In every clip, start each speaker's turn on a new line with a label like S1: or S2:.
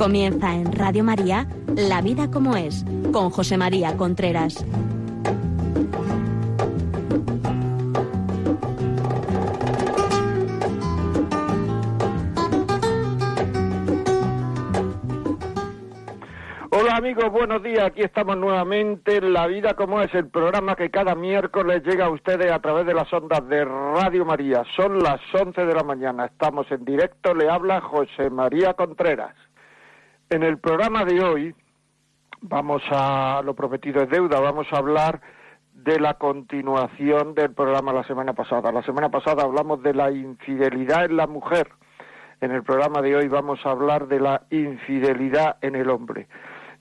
S1: Comienza en Radio María, La vida como es, con José María Contreras.
S2: Hola amigos, buenos días. Aquí estamos nuevamente en La Vida como es, el programa que cada miércoles llega a ustedes a través de las ondas de Radio María. Son las 11 de la mañana. Estamos en directo. Le habla José María Contreras. En el programa de hoy vamos a, lo prometido es deuda, vamos a hablar de la continuación del programa la semana pasada. La semana pasada hablamos de la infidelidad en la mujer. En el programa de hoy vamos a hablar de la infidelidad en el hombre.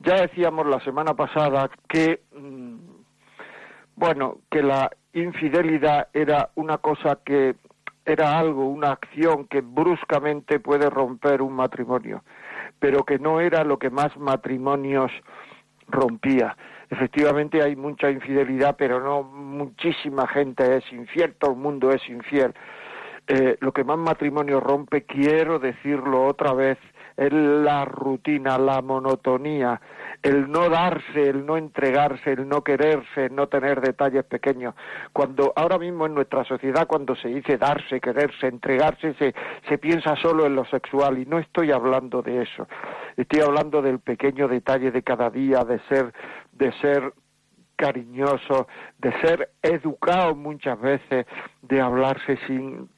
S2: Ya decíamos la semana pasada que, mm, bueno, que la infidelidad era una cosa que era algo, una acción que bruscamente puede romper un matrimonio, pero que no era lo que más matrimonios rompía. Efectivamente hay mucha infidelidad, pero no muchísima gente es infiel, todo el mundo es infiel. Eh, lo que más matrimonio rompe, quiero decirlo otra vez, es la rutina, la monotonía, el no darse, el no entregarse, el no quererse, el no tener detalles pequeños. Cuando ahora mismo en nuestra sociedad, cuando se dice darse, quererse, entregarse, se, se piensa solo en lo sexual y no estoy hablando de eso. Estoy hablando del pequeño detalle de cada día, de ser, de ser cariñoso, de ser educado muchas veces, de hablarse sin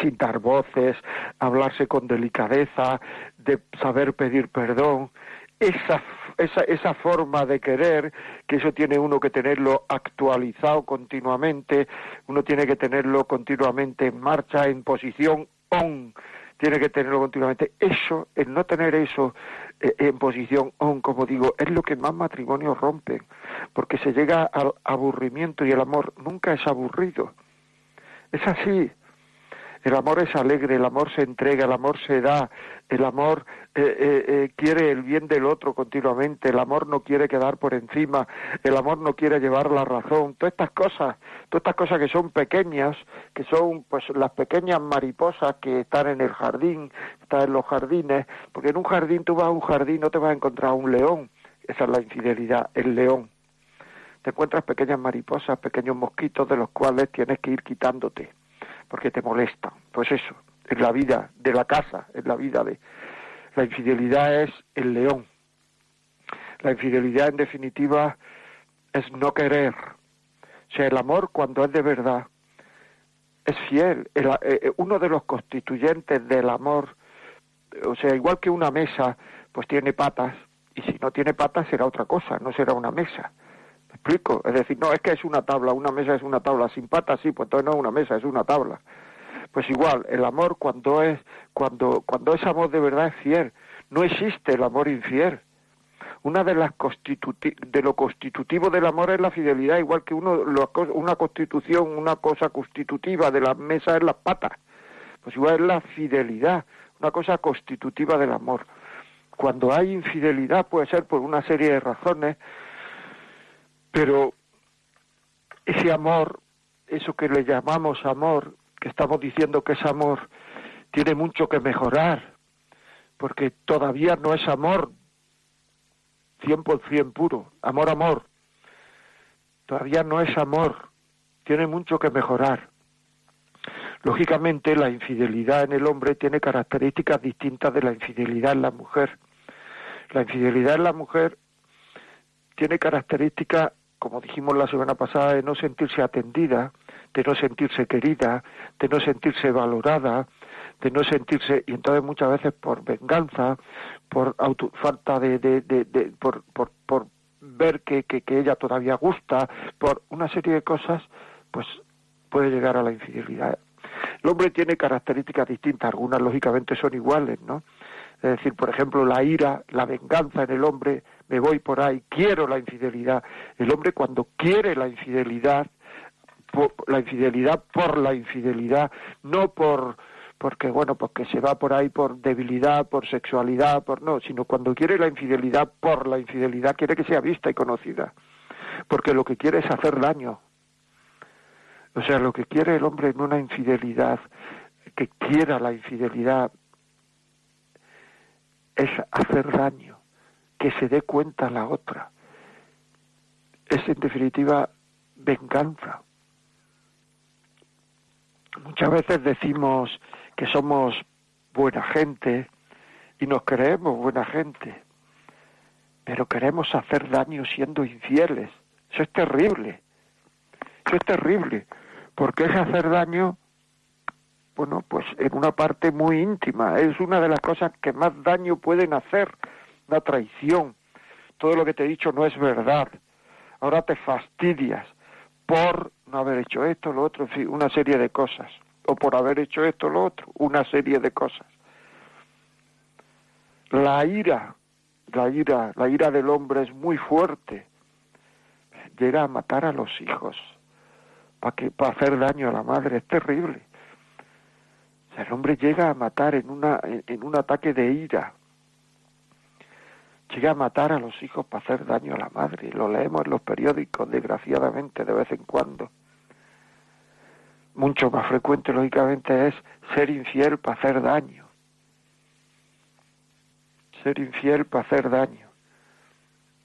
S2: sin dar voces, hablarse con delicadeza, de saber pedir perdón, esa, esa, esa forma de querer, que eso tiene uno que tenerlo actualizado continuamente, uno tiene que tenerlo continuamente en marcha, en posición on, tiene que tenerlo continuamente. Eso, el no tener eso eh, en posición on, como digo, es lo que más matrimonios rompen, porque se llega al aburrimiento y el amor nunca es aburrido. Es así. El amor es alegre, el amor se entrega, el amor se da, el amor eh, eh, eh, quiere el bien del otro continuamente, el amor no quiere quedar por encima, el amor no quiere llevar la razón, todas estas cosas, todas estas cosas que son pequeñas, que son pues las pequeñas mariposas que están en el jardín, están en los jardines, porque en un jardín tú vas a un jardín no te vas a encontrar un león, esa es la infidelidad, el león. Te encuentras pequeñas mariposas, pequeños mosquitos de los cuales tienes que ir quitándote porque te molesta. Pues eso, en la vida de la casa, en la vida de... La infidelidad es el león. La infidelidad, en definitiva, es no querer. O sea, el amor, cuando es de verdad, es fiel. Eh, uno de los constituyentes del amor, o sea, igual que una mesa, pues tiene patas, y si no tiene patas será otra cosa, no será una mesa explico? Es decir, no, es que es una tabla, una mesa es una tabla, sin patas sí, pues entonces no es una mesa, es una tabla. Pues igual, el amor cuando es, cuando, cuando es amor de verdad es fiel. No existe el amor infiel. Una de las de lo constitutivo del amor es la fidelidad, igual que uno, una constitución, una cosa constitutiva de la mesa es las patas. Pues igual es la fidelidad, una cosa constitutiva del amor. Cuando hay infidelidad puede ser por una serie de razones, pero ese amor, eso que le llamamos amor, que estamos diciendo que es amor, tiene mucho que mejorar, porque todavía no es amor 100% puro, amor, amor. Todavía no es amor, tiene mucho que mejorar. Lógicamente, la infidelidad en el hombre tiene características distintas de la infidelidad en la mujer. La infidelidad en la mujer tiene características como dijimos la semana pasada, de no sentirse atendida, de no sentirse querida, de no sentirse valorada, de no sentirse, y entonces muchas veces por venganza, por falta de, de, de, por, por, por, ver que, que, que ella todavía gusta, por una serie de cosas, pues puede llegar a la infidelidad. El hombre tiene características distintas, algunas lógicamente son iguales, ¿no? Es decir, por ejemplo, la ira, la venganza en el hombre me voy por ahí, quiero la infidelidad. El hombre cuando quiere la infidelidad, la infidelidad por la infidelidad, no por porque bueno, porque se va por ahí por debilidad, por sexualidad, por no, sino cuando quiere la infidelidad por la infidelidad, quiere que sea vista y conocida. Porque lo que quiere es hacer daño. O sea, lo que quiere el hombre en una infidelidad, que quiera la infidelidad, es hacer daño, que se dé cuenta la otra. Es en definitiva venganza. Muchas veces decimos que somos buena gente y nos creemos buena gente, pero queremos hacer daño siendo infieles. Eso es terrible. Eso es terrible, porque es hacer daño, bueno, pues en una parte muy íntima. Es una de las cosas que más daño pueden hacer, la traición. Todo lo que te he dicho no es verdad. Ahora te fastidias por no haber hecho esto, lo otro, en fin, una serie de cosas. O por haber hecho esto, lo otro, una serie de cosas. La ira, la ira, la ira del hombre es muy fuerte. Llega a matar a los hijos para que para hacer daño a la madre, es terrible. el hombre llega a matar en una en un ataque de ira. Llega a matar a los hijos para hacer daño a la madre. Lo leemos en los periódicos, desgraciadamente, de vez en cuando. Mucho más frecuente, lógicamente, es ser infiel para hacer daño ser infiel para hacer daño.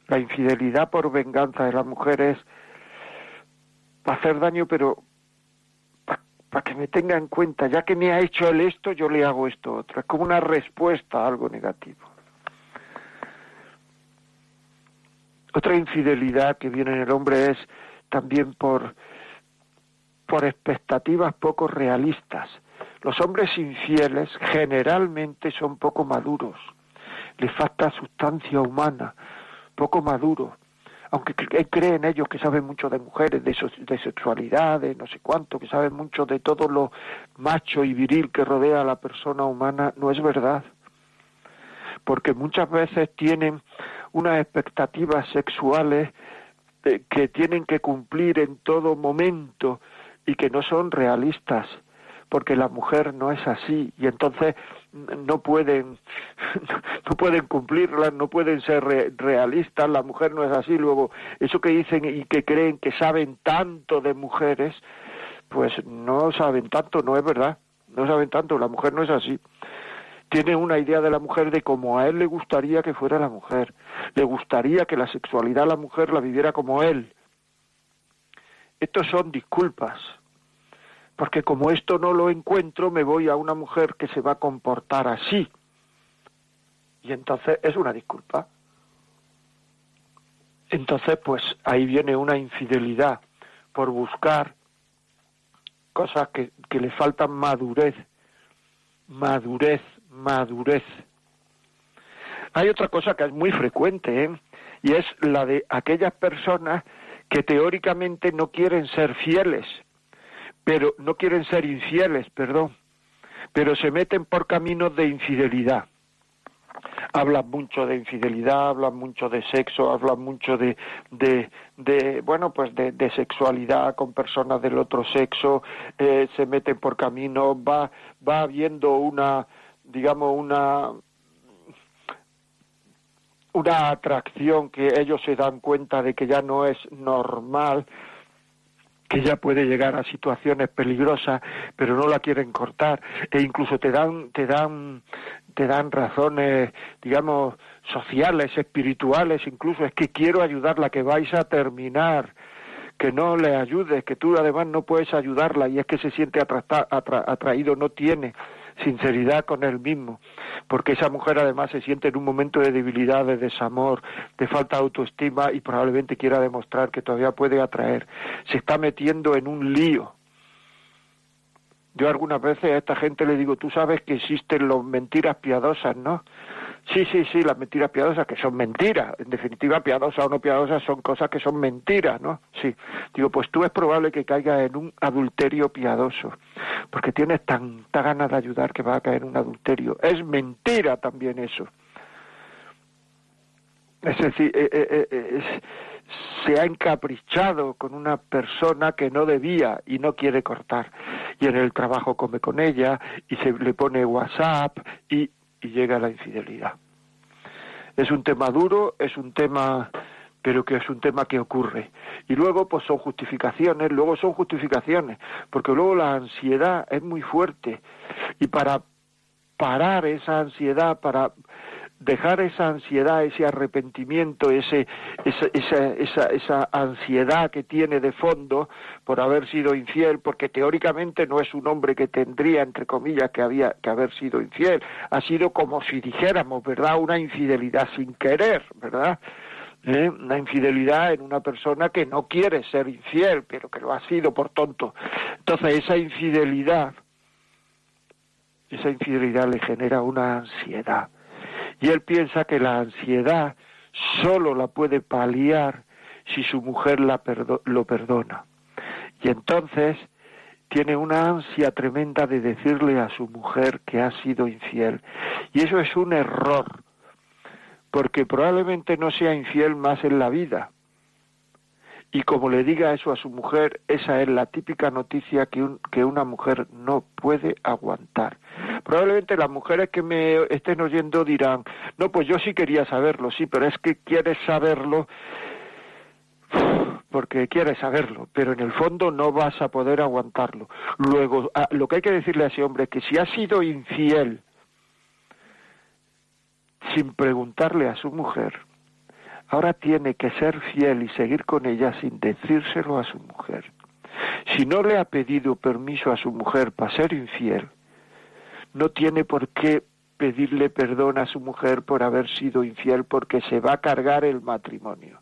S2: La infidelidad por venganza de la mujer es para hacer daño, pero para que me tenga en cuenta, ya que me ha hecho él esto, yo le hago esto otro. Es como una respuesta a algo negativo. Otra infidelidad que viene en el hombre es también por, por expectativas poco realistas. Los hombres infieles generalmente son poco maduros le falta sustancia humana, poco maduro, aunque creen ellos que saben mucho de mujeres, de, de sexualidad, de no sé cuánto, que saben mucho de todo lo macho y viril que rodea a la persona humana, no es verdad. Porque muchas veces tienen unas expectativas sexuales eh, que tienen que cumplir en todo momento y que no son realistas porque la mujer no es así y entonces no pueden no pueden cumplirlas, no pueden ser realistas, la mujer no es así, luego eso que dicen y que creen que saben tanto de mujeres, pues no saben tanto, no es verdad, no saben tanto, la mujer no es así. Tiene una idea de la mujer de cómo a él le gustaría que fuera la mujer, le gustaría que la sexualidad la mujer la viviera como él. Estos son disculpas, porque como esto no lo encuentro, me voy a una mujer que se va a comportar así. Y entonces es una disculpa. Entonces, pues ahí viene una infidelidad por buscar cosas que, que le faltan madurez, madurez, madurez. Hay otra cosa que es muy frecuente, ¿eh? y es la de aquellas personas que teóricamente no quieren ser fieles, pero no quieren ser infieles, perdón, pero se meten por caminos de infidelidad. Hablan mucho de infidelidad, hablan mucho de sexo, hablan mucho de, de, bueno, pues de, de, sexualidad con personas del otro sexo, eh, se meten por caminos, va, va habiendo una, digamos, una, una atracción que ellos se dan cuenta de que ya no es normal que ya puede llegar a situaciones peligrosas, pero no la quieren cortar. E incluso te dan te dan te dan razones, digamos, sociales, espirituales, incluso es que quiero ayudarla, que vais a terminar, que no le ayudes, que tú además no puedes ayudarla y es que se siente atraído, no tiene sinceridad con él mismo, porque esa mujer además se siente en un momento de debilidad, de desamor, de falta de autoestima y probablemente quiera demostrar que todavía puede atraer. Se está metiendo en un lío. Yo algunas veces a esta gente le digo, tú sabes que existen las mentiras piadosas, ¿no? Sí, sí, sí, las mentiras piadosas, que son mentiras. En definitiva, piadosas o no piadosas son cosas que son mentiras, ¿no? Sí. Digo, pues tú es probable que caigas en un adulterio piadoso, porque tienes tanta ganas de ayudar que va a caer en un adulterio. Es mentira también eso. Es decir, eh, eh, eh, se ha encaprichado con una persona que no debía y no quiere cortar. Y en el trabajo come con ella y se le pone WhatsApp y y llega la infidelidad. Es un tema duro, es un tema pero que es un tema que ocurre. Y luego, pues son justificaciones, luego son justificaciones, porque luego la ansiedad es muy fuerte. Y para parar esa ansiedad, para dejar esa ansiedad, ese arrepentimiento, ese, esa, esa, esa, ansiedad que tiene de fondo por haber sido infiel, porque teóricamente no es un hombre que tendría, entre comillas, que había que haber sido infiel, ha sido como si dijéramos, ¿verdad? Una infidelidad sin querer, ¿verdad? ¿Eh? una infidelidad en una persona que no quiere ser infiel, pero que lo ha sido por tonto. Entonces esa infidelidad, esa infidelidad le genera una ansiedad y él piensa que la ansiedad solo la puede paliar si su mujer lo perdona. Y entonces tiene una ansia tremenda de decirle a su mujer que ha sido infiel. Y eso es un error, porque probablemente no sea infiel más en la vida, y como le diga eso a su mujer, esa es la típica noticia que, que una mujer no puede aguantar. Probablemente las mujeres que me estén oyendo dirán, no, pues yo sí quería saberlo, sí, pero es que quieres saberlo porque quieres saberlo, pero en el fondo no vas a poder aguantarlo. Luego, ah, lo que hay que decirle a ese hombre es que si ha sido infiel sin preguntarle a su mujer, ahora tiene que ser fiel y seguir con ella sin decírselo a su mujer. Si no le ha pedido permiso a su mujer para ser infiel, no tiene por qué pedirle perdón a su mujer por haber sido infiel porque se va a cargar el matrimonio.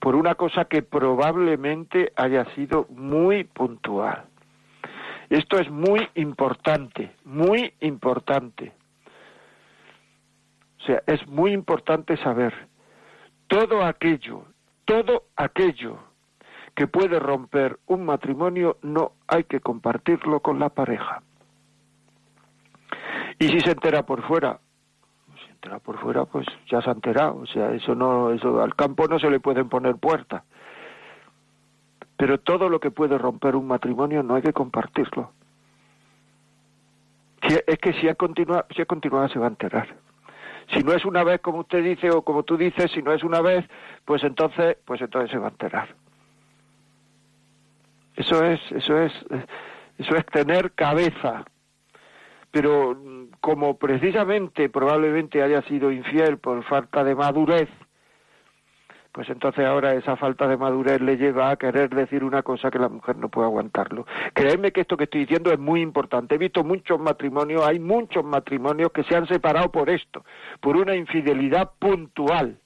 S2: Por una cosa que probablemente haya sido muy puntual. Esto es muy importante, muy importante. O sea, es muy importante saber todo aquello, todo aquello que puede romper un matrimonio no hay que compartirlo con la pareja. Y si se entera por fuera, si se entera por fuera, pues ya se ha enterado, o sea, eso no, eso al campo no se le pueden poner puertas. Pero todo lo que puede romper un matrimonio no hay que compartirlo. es que si ha continuado, si ha continuado se va a enterar. Si no es una vez como usted dice o como tú dices, si no es una vez, pues entonces, pues entonces se va a enterar. Eso es, eso es, eso es tener cabeza. Pero como precisamente probablemente haya sido infiel por falta de madurez, pues entonces ahora esa falta de madurez le lleva a querer decir una cosa que la mujer no puede aguantarlo. Créeme que esto que estoy diciendo es muy importante. He visto muchos matrimonios, hay muchos matrimonios que se han separado por esto, por una infidelidad puntual,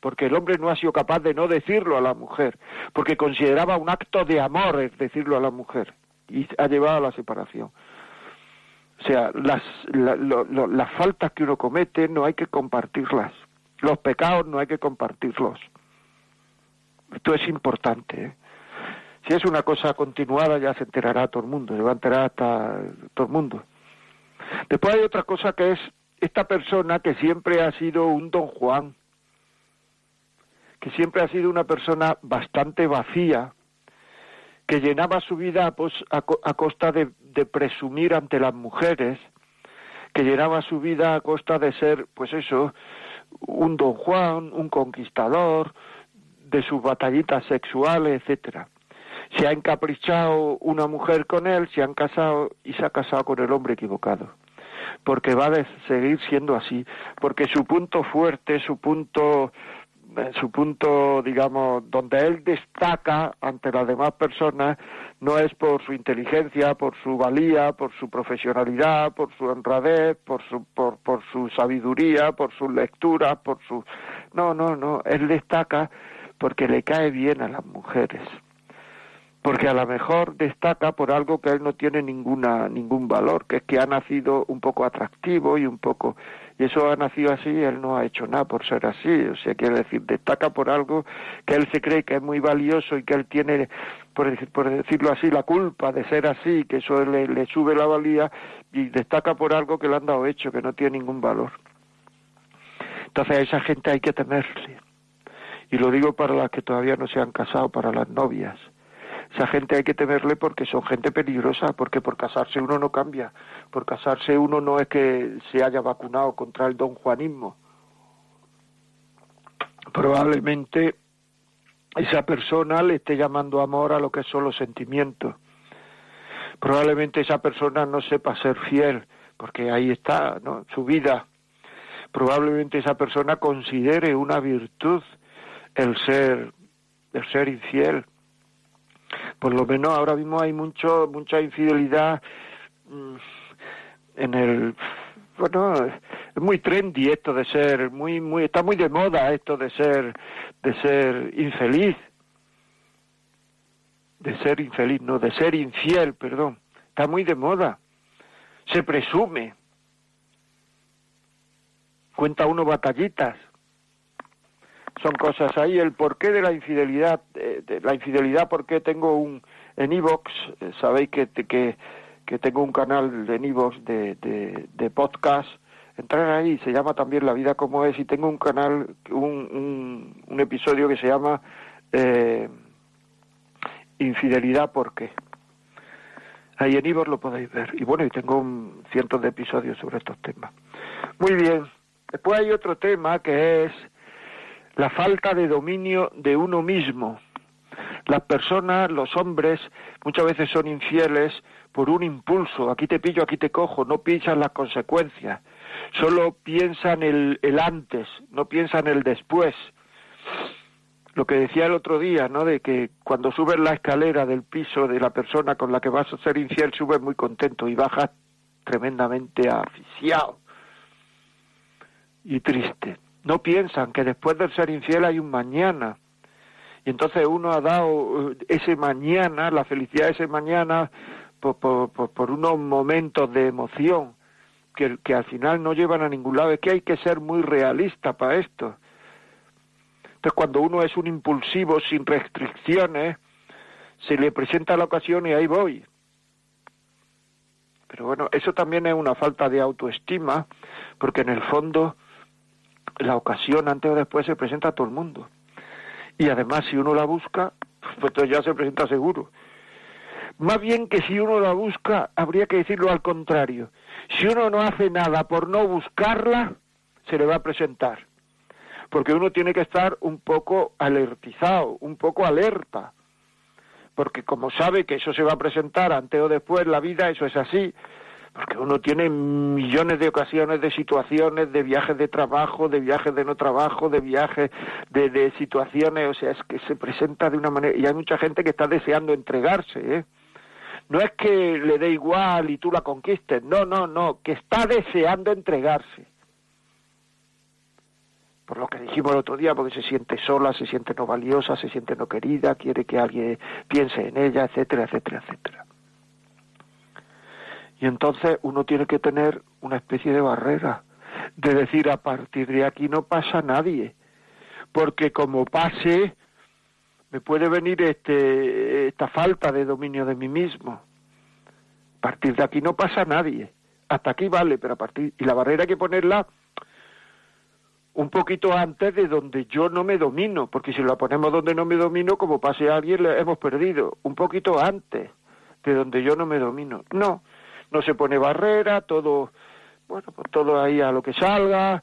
S2: porque el hombre no ha sido capaz de no decirlo a la mujer, porque consideraba un acto de amor es decirlo a la mujer, y ha llevado a la separación. O sea, las, las faltas que uno comete no hay que compartirlas. Los pecados no hay que compartirlos. Esto es importante. ¿eh? Si es una cosa continuada ya se enterará todo el mundo, se va a enterar hasta todo el mundo. Después hay otra cosa que es esta persona que siempre ha sido un don Juan, que siempre ha sido una persona bastante vacía, que llenaba su vida pues, a, a costa de, de, presumir ante las mujeres, que llenaba su vida a costa de ser, pues eso, un don Juan, un conquistador, de sus batallitas sexuales, etcétera. Se ha encaprichado una mujer con él, se han casado y se ha casado con el hombre equivocado. Porque va a seguir siendo así, porque su punto fuerte, su punto eh, su punto, digamos, donde él destaca ante las demás personas no es por su inteligencia, por su valía, por su profesionalidad, por su honradez, por su, por, por su sabiduría, por su lectura, por su... No, no, no, él destaca porque le cae bien a las mujeres, porque a lo mejor destaca por algo que él no tiene ninguna ningún valor, que es que ha nacido un poco atractivo y un poco y eso ha nacido así, él no ha hecho nada por ser así, o sea, quiere decir, destaca por algo que él se cree que es muy valioso y que él tiene, por, decirlo así, la culpa de ser así, que eso le, le sube la valía y destaca por algo que le han dado hecho, que no tiene ningún valor. Entonces a esa gente hay que temerle. Y lo digo para las que todavía no se han casado, para las novias. Esa gente hay que temerle porque son gente peligrosa, porque por casarse uno no cambia. Por casarse uno no es que se haya vacunado contra el don Juanismo. Probablemente esa persona le esté llamando amor a lo que son los sentimientos. Probablemente esa persona no sepa ser fiel, porque ahí está ¿no? su vida probablemente esa persona considere una virtud el ser, el ser infiel. Por lo menos ahora mismo hay mucho, mucha infidelidad mm, en el bueno es muy trendy esto de ser muy muy está muy de moda esto de ser de ser infeliz. De ser infeliz no de ser infiel perdón. Está muy de moda. Se presume. Cuenta uno batallitas son cosas ahí el porqué de la infidelidad eh, la infidelidad porque tengo un en iVox eh, sabéis que, que tengo un canal de Nivos de, de, podcast, entrar ahí, se llama también La vida como es, y tengo un canal, un, un, episodio que se llama eh, Infidelidad, ¿por qué? Ahí en Ivos lo podéis ver. Y bueno, y tengo cientos de episodios sobre estos temas. Muy bien. Después hay otro tema que es la falta de dominio de uno mismo. Las personas, los hombres, muchas veces son infieles por un impulso, aquí te pillo, aquí te cojo, no piensan las consecuencias, solo piensan el, el antes, no piensan el después. Lo que decía el otro día, ¿no? De que cuando subes la escalera del piso de la persona con la que vas a ser infiel, subes muy contento y bajas tremendamente asfixiado y triste. No piensan que después de ser infiel hay un mañana. Y entonces uno ha dado ese mañana, la felicidad ese mañana, por, por, unos momentos de emoción que, que al final no llevan a ningún lado. Es que hay que ser muy realista para esto. Entonces, cuando uno es un impulsivo sin restricciones, se le presenta la ocasión y ahí voy. Pero bueno, eso también es una falta de autoestima, porque en el fondo la ocasión antes o después se presenta a todo el mundo. Y además, si uno la busca, pues ya se presenta seguro. Más bien que si uno la busca, habría que decirlo al contrario. Si uno no hace nada por no buscarla, se le va a presentar. Porque uno tiene que estar un poco alertizado, un poco alerta. Porque como sabe que eso se va a presentar antes o después la vida, eso es así. Porque uno tiene millones de ocasiones, de situaciones, de viajes de trabajo, de viajes de no trabajo, de viajes de, situaciones, o sea, es que se presenta de una manera... Y hay mucha gente que está deseando entregarse, ¿eh? No es que le dé igual y tú la conquistes, no, no, no, que está deseando entregarse. Por lo que dijimos el otro día, porque se siente sola, se siente no valiosa, se siente no querida, quiere que alguien piense en ella, etcétera, etcétera, etcétera. Y entonces uno tiene que tener una especie de barrera, de decir a partir de aquí no pasa nadie, porque como pase, me puede venir este, esta falta de dominio de mí mismo. A partir de aquí no pasa nadie. Hasta aquí vale, pero a partir y la barrera hay que ponerla un poquito antes de donde yo no me domino, porque si la ponemos donde no me domino, como pase a alguien, le hemos perdido. Un poquito antes de donde yo no me domino. No, no se pone barrera, todo, bueno, pues todo ahí a lo que salga,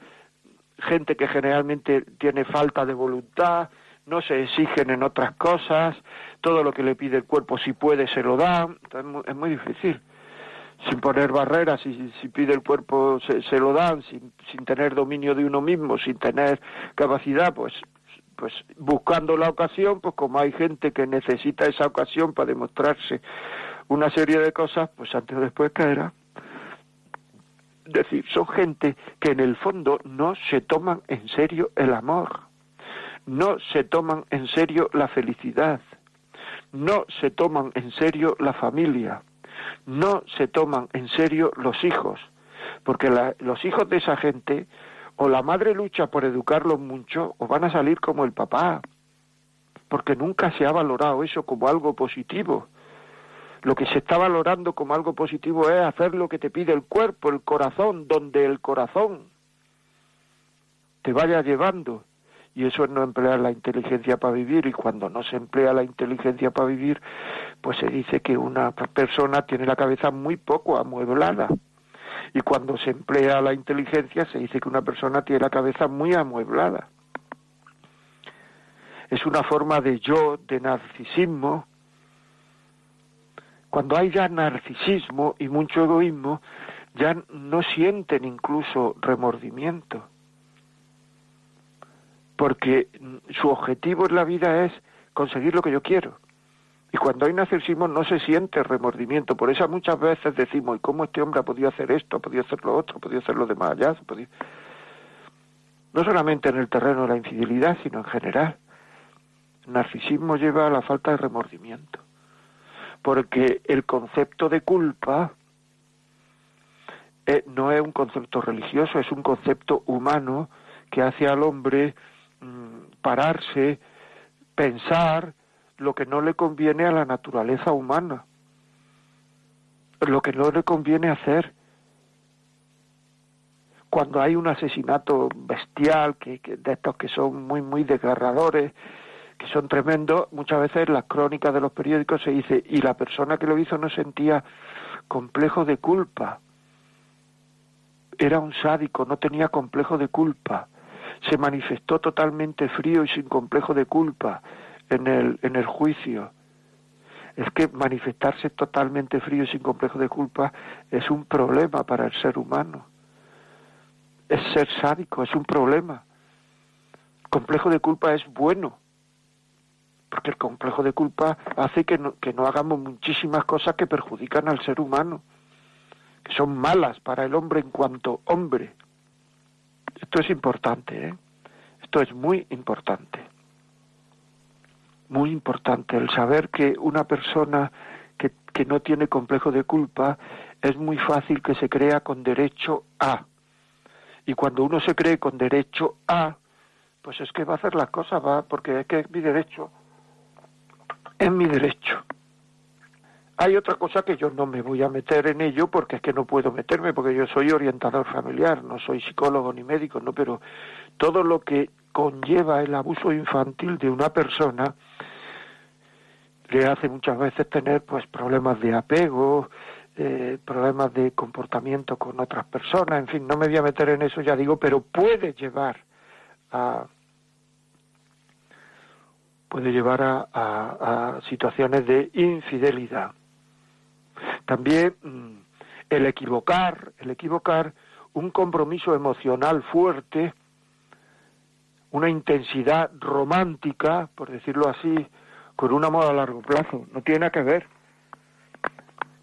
S2: gente que generalmente tiene falta de voluntad, no se exigen en otras cosas, todo lo que le pide el cuerpo si puede se lo da, es muy, difícil. Sin poner barreras, si, si pide el cuerpo se, se lo dan, sin, sin tener dominio de uno mismo, sin tener capacidad, pues pues buscando la ocasión, pues como hay gente que necesita esa ocasión para demostrarse una serie de cosas, pues antes o después caerá. Es decir, son gente que en el fondo no se toman en serio el amor no se toman en serio la felicidad, no se toman en serio la familia, no se toman en serio los hijos, porque los hijos de esa gente o la madre lucha por educarlos mucho o van a salir como el papá, porque nunca se ha valorado eso como algo positivo. Lo que se está valorando como algo positivo es hacer lo que te pide el cuerpo, el corazón, donde el corazón te vaya llevando. Y eso es no emplear la inteligencia para vivir. Y cuando no se emplea la inteligencia para vivir pues se dice que una persona tiene la cabeza muy poco amueblada. Y cuando se emplea la inteligencia se dice que una persona tiene la cabeza muy amueblada. Es una forma de yo de narcisismo cuando hay ya narcisismo y mucho egoísmo ya no sienten incluso remordimiento porque su objetivo en la vida es conseguir lo que yo quiero. Y cuando hay narcisismo no se siente remordimiento. Por eso muchas veces decimos, ¿y cómo este hombre ha podido hacer esto, ha podido hacer lo otro, ha podido hacer lo demás allá? No solamente en el terreno de la infidelidad, sino en general. Narcisismo lleva a la falta de remordimiento. Porque el concepto de culpa eh, no es un concepto religioso, es un concepto humano que hace al hombre mm, pararse, pensar lo que no le conviene a la naturaleza humana, lo que no le conviene hacer. Cuando hay un asesinato bestial, que, de estos que son muy, muy desgarradores, que son tremendos, muchas veces en las crónicas de los periódicos se dice, y la persona que lo hizo no sentía complejo de culpa. Era un sádico, no tenía complejo de culpa. Se manifestó totalmente frío y sin complejo de culpa en el, en el juicio. Es que manifestarse totalmente frío y sin complejo de culpa es un problema para el ser humano. Es ser sádico, es un problema. Complejo de culpa es bueno, el complejo de culpa hace que no, que no hagamos muchísimas cosas que perjudican al ser humano, que son malas para el hombre en cuanto hombre. Esto es importante, ¿eh? Esto es muy importante muy importante el saber que una persona que, que no tiene complejo de culpa es muy fácil que se crea con derecho a. Y cuando uno se cree con derecho a, pues es que va a hacer las cosas, va, porque es que es mi derecho. Es mi derecho. Hay otra cosa que yo no me voy a meter en ello porque es que no puedo meterme, porque yo soy orientador familiar, no soy psicólogo ni médico, no, pero todo lo que conlleva el abuso infantil de una persona le hace muchas veces tener pues problemas de apego, eh, problemas de comportamiento con otras personas, en fin, no me voy a meter en eso ya digo, pero puede llevar a puede llevar a, situaciones de infidelidad. También mm, el equivocar, el equivocar un compromiso emocional fuerte, una intensidad romántica, por decirlo así, con un amor a largo plazo, no tiene nada que ver.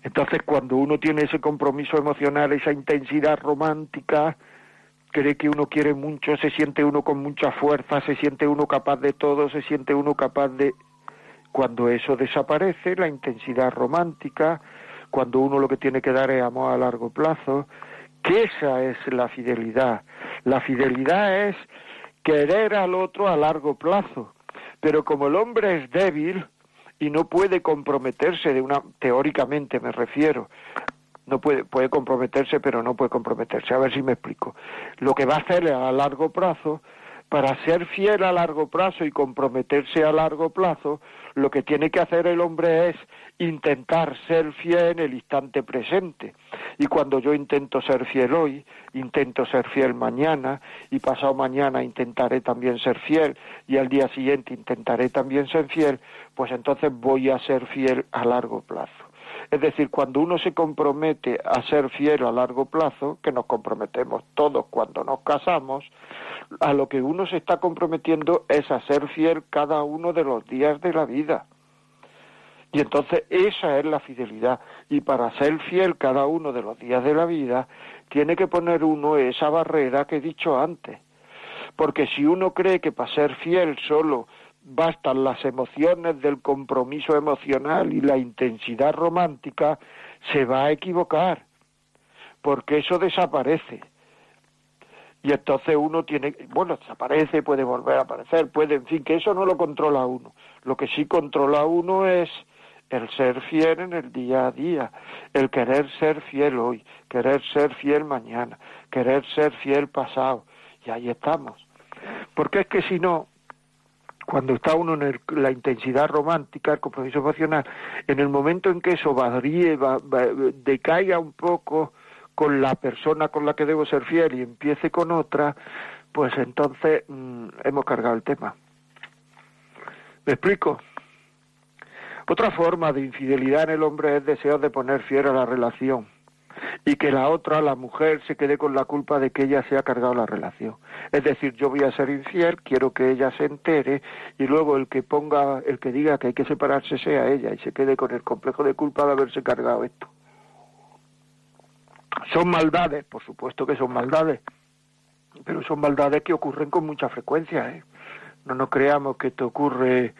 S2: Entonces, cuando uno tiene ese compromiso emocional, esa intensidad romántica, cree que uno quiere mucho, se siente uno con mucha fuerza, se siente uno capaz de todo, se siente uno capaz de... Cuando eso desaparece, la intensidad romántica, cuando uno lo que tiene que dar es amor a largo plazo, que esa es la fidelidad. La fidelidad es querer al otro a largo plazo, pero como el hombre es débil y no puede comprometerse de una teóricamente me refiero no puede puede comprometerse pero no puede comprometerse a ver si me explico lo que va a hacer a largo plazo para ser fiel a largo plazo y comprometerse a largo plazo, lo que tiene que hacer el hombre es intentar ser fiel en el instante presente. Y cuando yo intento ser fiel hoy, intento ser fiel mañana, y pasado mañana intentaré también ser fiel, y al día siguiente intentaré también ser fiel, pues entonces voy a ser fiel a largo plazo. Es decir, cuando uno se compromete a ser fiel a largo plazo, que nos comprometemos todos cuando nos casamos, a lo que uno se está comprometiendo es a ser fiel cada uno de los días de la vida. Y entonces esa es la fidelidad. Y para ser fiel cada uno de los días de la vida, tiene que poner uno esa barrera que he dicho antes. Porque si uno cree que para ser fiel solo bastan las emociones del compromiso emocional y la intensidad romántica, se va a equivocar. Porque eso desaparece y entonces uno tiene, bueno, desaparece, puede volver a aparecer, puede, en fin, que eso no lo controla uno. Lo que sí controla uno es el ser fiel en el día a día, el querer ser fiel hoy, querer ser fiel mañana, querer ser fiel pasado, y ahí estamos. Porque es que si no, cuando está uno en la intensidad romántica, el compromiso emocional, en el momento en que eso varíe, va, decaiga un poco, con la persona con la que debo ser fiel y empiece con otra, pues entonces mm, hemos cargado el tema. ¿Me explico? Otra forma de infidelidad en el hombre es deseo de poner fiel a la relación. Y que la otra, la mujer, se quede con la culpa de que ella se ha cargado la relación. Es decir, yo voy a ser infiel, quiero que ella se entere y luego el que ponga, el que diga que hay que separarse sea ella y se quede con el complejo de culpa de haberse cargado esto. Son maldades, por supuesto que son maldades, pero son maldades que ocurren con mucha frecuencia. ¿eh? No nos creamos que esto ocurre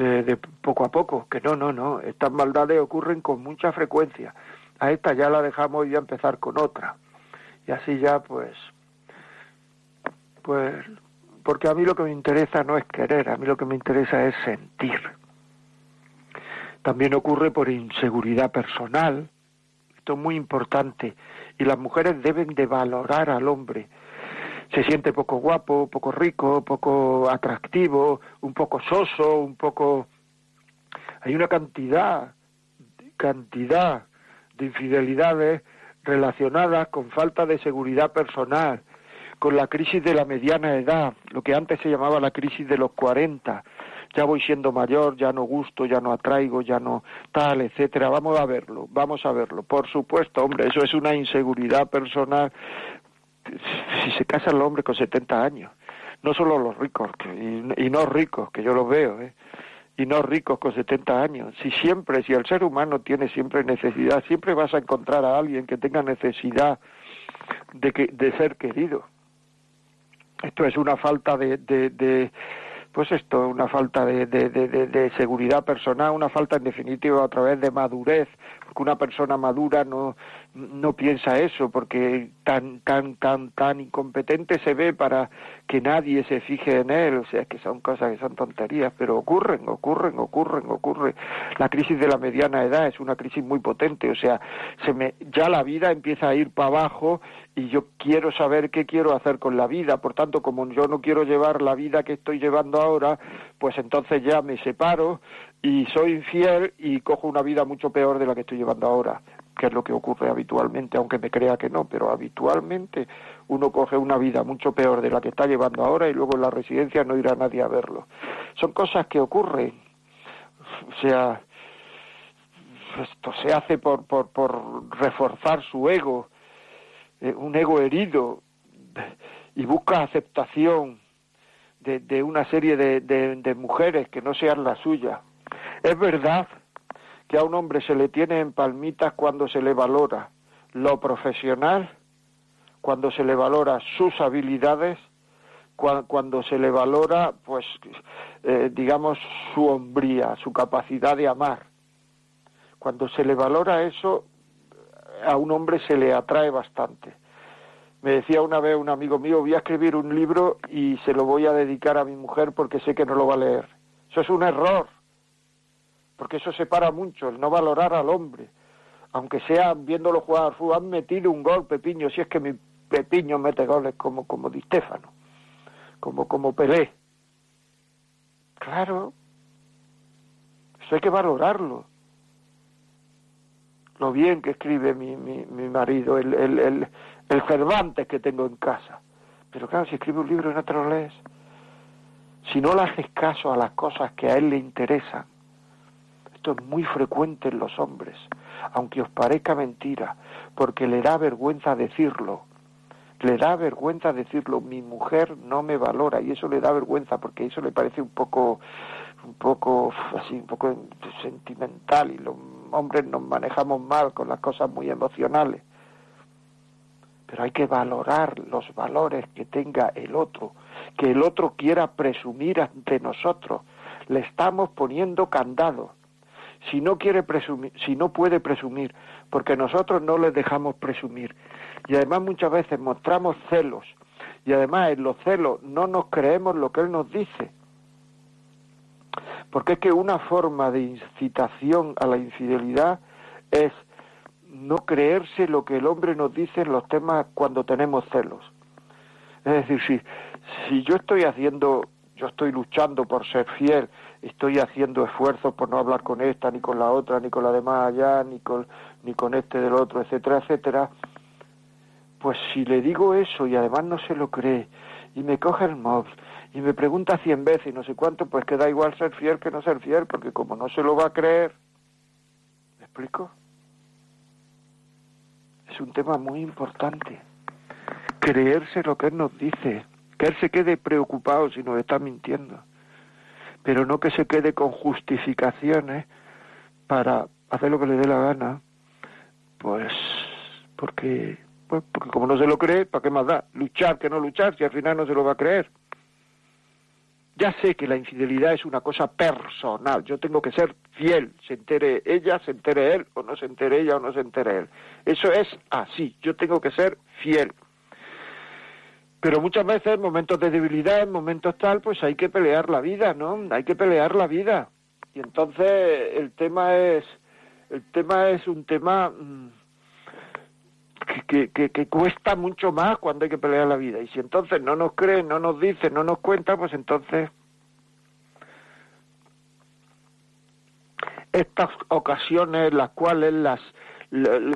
S2: eh, de poco a poco, que no, no, no. Estas maldades ocurren con mucha frecuencia. A esta ya la dejamos y a empezar con otra. Y así ya, pues, pues, porque a mí lo que me interesa no es querer, a mí lo que me interesa es sentir. También ocurre por inseguridad personal, esto es muy importante, y las mujeres deben de valorar al hombre se siente poco guapo, poco rico, poco atractivo, un poco soso, un poco... Hay una cantidad, cantidad de infidelidades relacionadas con falta de seguridad personal, con la crisis de la mediana edad, lo que antes se llamaba la crisis de los 40. Ya voy siendo mayor, ya no gusto, ya no atraigo, ya no tal, etcétera. Vamos a verlo, vamos a verlo. Por supuesto, hombre, eso es una inseguridad personal si se casa el hombre con 70 años, no solo los ricos, y, no ricos, que yo los veo, ¿eh? Y no ricos con 70 años. Si siempre, si el ser humano tiene siempre necesidad, siempre vas a encontrar a alguien que tenga necesidad de, que, de ser querido. Esto es una falta de, pues esto, una falta de, de, seguridad personal, una falta en definitiva a través de madurez, porque una persona madura no, no piensa eso porque tan tan tan tan incompetente se ve para que nadie se fije en él. O sea que son cosas que son tonterías pero ocurren ocurren ocurren ocurre la crisis de la mediana edad es una crisis muy potente o sea se me ya la vida empieza a ir para abajo y yo quiero saber qué quiero hacer con la vida. Por tanto como yo no quiero llevar la vida que estoy llevando ahora pues entonces ya me separo y soy infiel y cojo una vida mucho peor de la que estoy llevando ahora que es lo que ocurre habitualmente, aunque me crea que no, pero habitualmente uno coge una vida mucho peor de la que está llevando ahora y luego en la residencia no irá nadie a verlo. Son cosas que ocurren. O sea, esto se hace por, por, por reforzar su ego, eh, un ego herido, y busca aceptación de, de una serie de, de mujeres que no sean la suya. Es verdad que a un hombre se le tiene en palmitas cuando se le valora lo profesional, cuando se le valora sus habilidades, cuando, se le valora, pues, eh, digamos, su hombría, su capacidad de amar. Cuando se le valora eso, a un hombre se le atrae bastante. Me decía una vez un amigo mío, voy a escribir un libro y se lo voy a dedicar a mi mujer porque sé que no lo va a leer. Eso es un error porque eso separa mucho, el no valorar al hombre. Aunque sea viéndolo jugar al fútbol, han metido un gol, Pepiño, si es que mi Pepiño mete goles como, como Di Stefano, como, como Pelé. Claro, eso hay que valorarlo. Lo bien que escribe mi, mi, mi marido, el, el, el, el Cervantes que tengo en casa. Pero claro, si escribe un libro y no te lo lees, si no le haces caso a las cosas que a él le interesan, esto es muy frecuente en los hombres, aunque os parezca mentira, porque le da vergüenza decirlo. Le da vergüenza decirlo, mi mujer no me valora y eso le da vergüenza porque eso le parece un poco un poco así un poco sentimental y los hombres nos manejamos mal con las cosas muy emocionales. Pero hay que valorar los valores que tenga el otro, que el otro quiera presumir ante nosotros. Le estamos poniendo candado si no quiere presumir, si no puede presumir, porque nosotros no le dejamos presumir. Y además muchas veces mostramos celos, y además en los celos no nos creemos lo que él nos dice. Porque es que una forma de incitación a la infidelidad es no creerse lo que el hombre nos dice en los temas cuando tenemos celos. Es decir, si, si yo estoy haciendo, yo estoy luchando por ser fiel estoy haciendo esfuerzos por no hablar con esta, ni con la otra, ni con la demás allá, ni con, ni con este del otro, etcétera, etcétera, pues si le digo eso y además no se lo cree, y me coge el móvil, y me pregunta cien veces y no sé cuánto, pues que da igual ser fiel que no ser fiel, porque como no se lo va a creer, ¿me explico? es un tema muy importante. Creerse lo que Él nos dice, que Él se quede preocupado si nos está mintiendo, pero no que se quede con justificaciones para hacer lo que le dé la gana, pues porque, pues porque como no se lo cree, ¿para qué más da? Luchar que no luchar si al final no se lo va a creer. Ya sé que la infidelidad es una cosa personal, yo tengo que ser fiel, se entere ella, se entere él, o no se entere ella, o no se entere él. Eso es así, yo tengo que ser fiel. Pero muchas veces, en momentos de debilidad, en momentos tal, pues hay que pelear la vida, ¿no? Hay que pelear la vida. Y entonces el tema es, el tema es un tema mm, que, que, cuesta mucho más cuando hay que pelear la vida. Y si entonces no nos creen, no nos dicen, no nos cuentan, pues entonces estas ocasiones las cuales las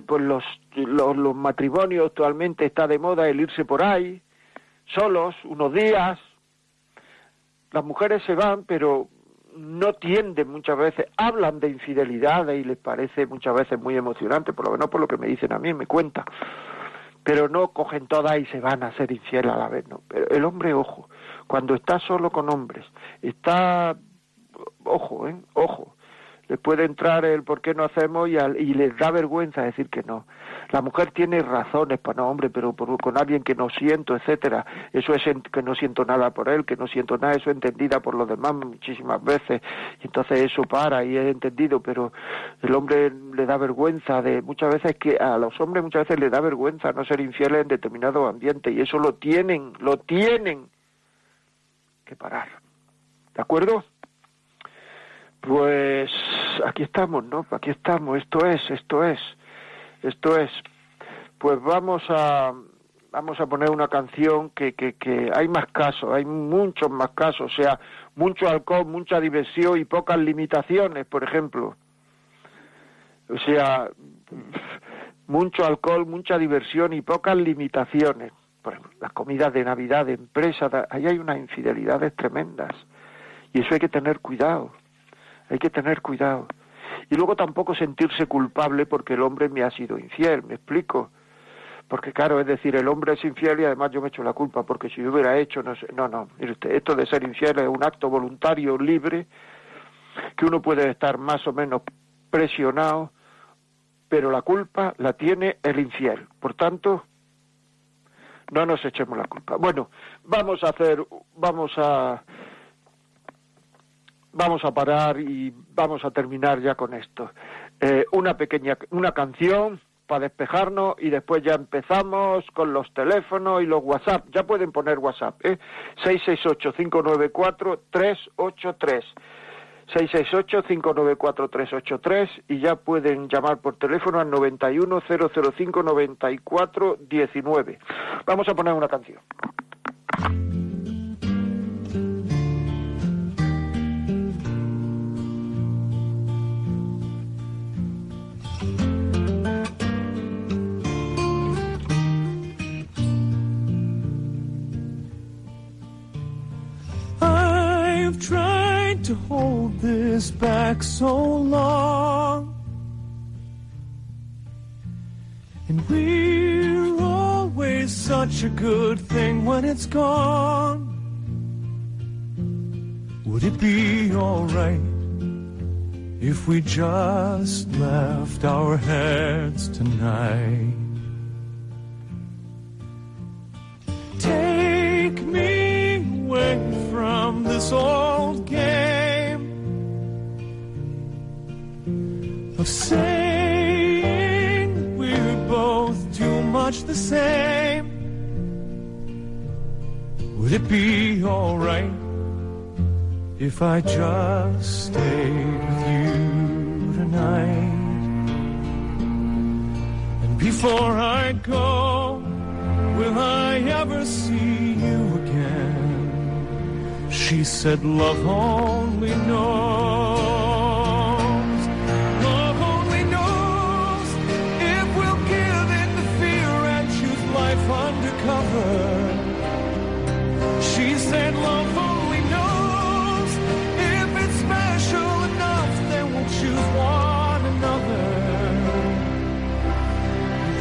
S2: pues los, los, los matrimonios actualmente está de moda el irse por ahí solos unos días las mujeres se van pero no tienden muchas veces, hablan de infidelidades y les parece muchas veces muy emocionante, por lo menos por lo que me dicen a mí, me cuenta, pero no cogen todas y se van a ser infieles a la vez, no. Pero el hombre, ojo, cuando está solo con hombres, está, ojo, ¿eh? ojo, le puede entrar el por qué no hacemos y, y les da vergüenza decir que no. La mujer tiene razones para no, hombre, pero con alguien que no siento, etcétera. Eso es que no siento nada por él, que no siento nada, eso es entendida por los demás muchísimas veces. Y entonces eso para y es entendido, pero el hombre le da vergüenza de muchas veces que a los hombres muchas veces le da vergüenza no ser infieles en determinado ambiente y eso lo tienen, lo tienen que parar. ¿De acuerdo? Pues aquí estamos, ¿no? Aquí estamos, esto es, esto es. Esto es, pues vamos a vamos a poner una canción que, que, que hay más casos, hay muchos más casos, o sea, mucho alcohol, mucha diversión y pocas limitaciones, por ejemplo. O sea, mucho alcohol, mucha diversión y pocas limitaciones. Por ejemplo, las comidas de Navidad de empresa, ahí hay unas infidelidades tremendas. Y eso hay que tener cuidado, hay que tener cuidado. Y luego tampoco sentirse culpable porque el hombre me ha sido infiel, ¿me explico? Porque claro, es decir, el hombre es infiel y además yo me echo la culpa porque si yo hubiera hecho, no sé, no, no, esto de ser infiel es un acto voluntario, libre, que uno puede estar más o menos presionado, pero la culpa la tiene el infiel. Por tanto, no nos echemos la culpa. Bueno, vamos a hacer, vamos a vamos a parar y vamos a terminar ya con esto. Eh, una pequeña, una canción para despejarnos y después ya empezamos con los teléfonos y los WhatsApp. Ya pueden poner WhatsApp, ¿eh? 668-594-383. 668-594-383 y ya pueden llamar por teléfono al 91-005-94-19. Vamos a poner una canción.
S3: To hold this back so long. And we're always such a good thing when it's gone. Would it be alright if we just left our heads tonight? Take me away from this old much the same. Would it be alright if I just stayed with you tonight? And before I go, will I ever see you again? She said, Love only knows. Undercover. She said love only knows if it's special enough, then we'll choose one another.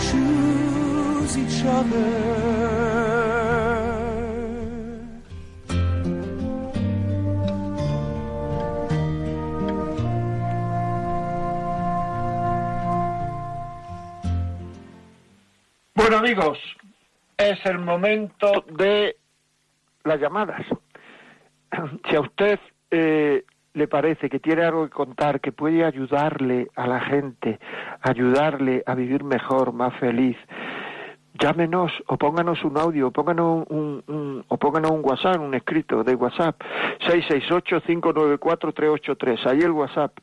S3: Choose each
S2: other. Amigos, es el momento de las llamadas. Si a usted eh, le parece que tiene algo que contar, que puede ayudarle a la gente, ayudarle a vivir mejor, más feliz, llámenos o pónganos un audio, o pónganos un, un, o pónganos un WhatsApp, un escrito de WhatsApp, 668-594-383, ahí el WhatsApp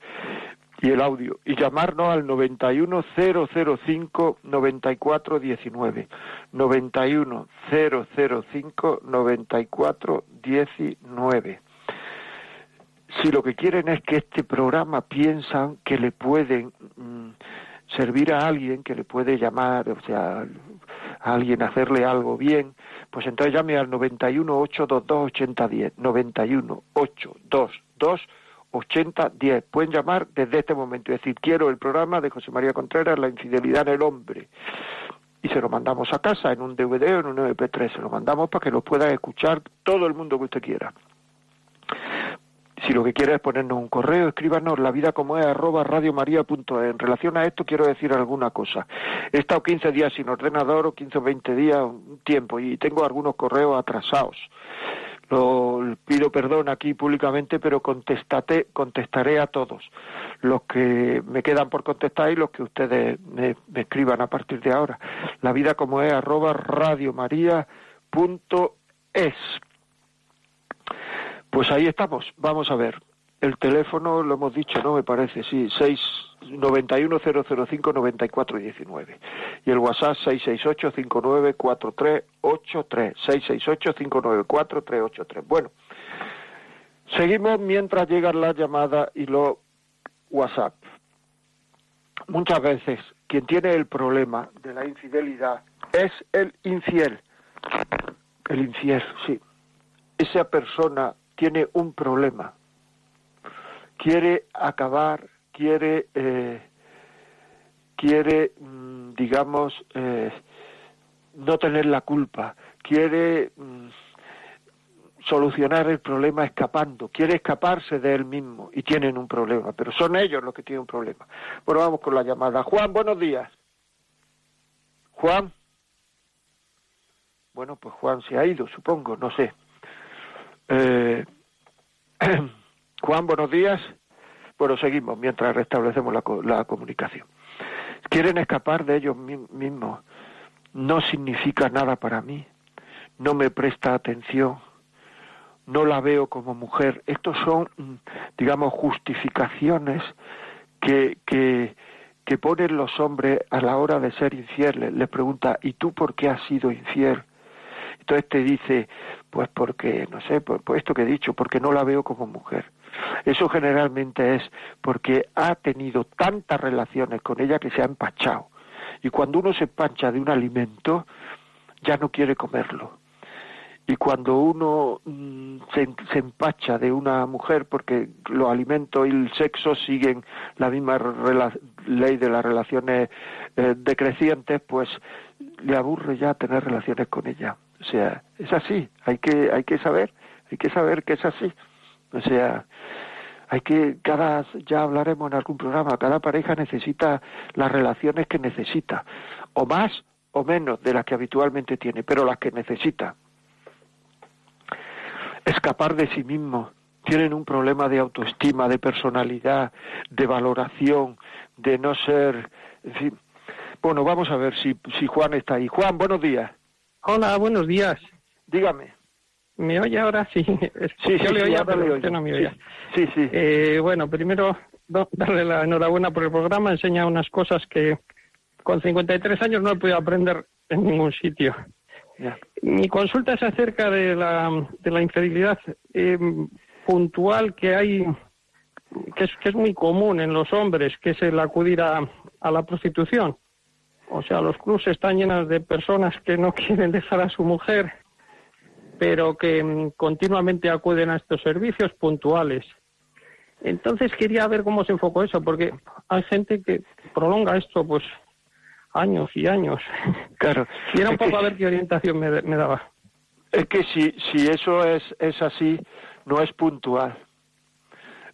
S2: y el audio, y llamarnos al 91005-9419, 91005-9419. Si lo que quieren es que este programa piensan que le pueden mm, servir a alguien, que le puede llamar, o sea, a alguien hacerle algo bien, pues entonces llame al 91 822 8010, 91 822 8010. Pueden llamar desde este momento y decir, quiero el programa de José María Contreras, La infidelidad en el hombre. Y se lo mandamos a casa en un DVD o en un MP3. Se lo mandamos para que lo pueda escuchar todo el mundo que usted quiera. Si lo que quiere es ponernos un correo, escríbanos la vida como es arroba radiomaria.es. En relación a esto quiero decir alguna cosa. He estado 15 días sin ordenador o 15 o 20 días, un tiempo, y tengo algunos correos atrasados. Lo, pido perdón aquí públicamente, pero contestate, contestaré a todos los que me quedan por contestar y los que ustedes me, escriban a partir de ahora. La vida como es arroba radiomaria.es. Pues ahí estamos, vamos a ver. El teléfono lo hemos dicho, ¿no? Me parece, sí, 691-005-9419. Y el WhatsApp 668-594383. 668-594-383. Bueno, seguimos mientras llegan las llamadas y los WhatsApp. Muchas veces quien tiene el problema de la infidelidad es el infiel. El infiel, sí. Esa persona tiene un problema quiere acabar, quiere, eh, quiere, mm, digamos, eh, no tener la culpa, quiere mm, solucionar el problema escapando, quiere escaparse de él mismo y tienen un problema, pero son ellos los que tienen un problema. Bueno, vamos con la llamada. Juan, buenos días. Juan. Bueno, pues Juan se ha ido, supongo, no sé. Eh, Juan, buenos días. Bueno, seguimos mientras restablecemos la, la comunicación. Quieren escapar de ellos mismos. No significa nada para mí. No me presta atención. No la veo como mujer. Estos son, digamos, justificaciones que, que, que ponen los hombres a la hora de ser infieles. Les pregunta, ¿y tú por qué has sido infiel? Entonces te dice, pues porque, no sé, por, esto que he dicho, porque no la veo como mujer. Eso generalmente es porque ha tenido tantas relaciones con ella que se ha empachado. Y cuando uno se empacha de un alimento, ya no quiere comerlo. Y cuando uno mm, se, se, empacha de una mujer, porque los alimentos y el sexo siguen la misma ley de las relaciones eh, decrecientes, pues le aburre ya tener relaciones con ella. O sea, es así, hay que, hay que saber, hay que saber que es así. O sea, hay que, cada, ya hablaremos en algún programa, cada pareja necesita las relaciones que necesita, o más o menos de las que habitualmente tiene, pero las que necesita. Escapar de sí mismo, tienen un problema de autoestima, de personalidad, de valoración, de no ser, en fin. Bueno, vamos a ver si, si Juan está ahí. Juan, buenos días.
S4: Hola, buenos días.
S2: Dígame.
S4: ¿Me oye ahora? Sí,
S2: sí,
S4: yo
S2: sí,
S4: le oía, pero usted no me oía.
S2: Sí, sí.
S4: Eh, bueno, primero darle la enhorabuena por el programa. Enseña unas cosas que con 53 años no he podido aprender en ningún sitio.
S2: Ya.
S4: Mi consulta es acerca de la, de la infidelidad eh, puntual que hay, que es, que es muy común en los hombres, que es el acudir a, a la prostitución. O sea, los clubs están llenos de personas que no quieren dejar a su mujer, pero que mm, continuamente acuden a estos servicios puntuales. Entonces quería ver cómo se enfocó eso, porque hay gente que prolonga esto, pues años y años.
S2: Claro.
S4: Y era un poco a ver qué orientación me, me daba.
S2: Es que si, si eso es, es así, no es puntual.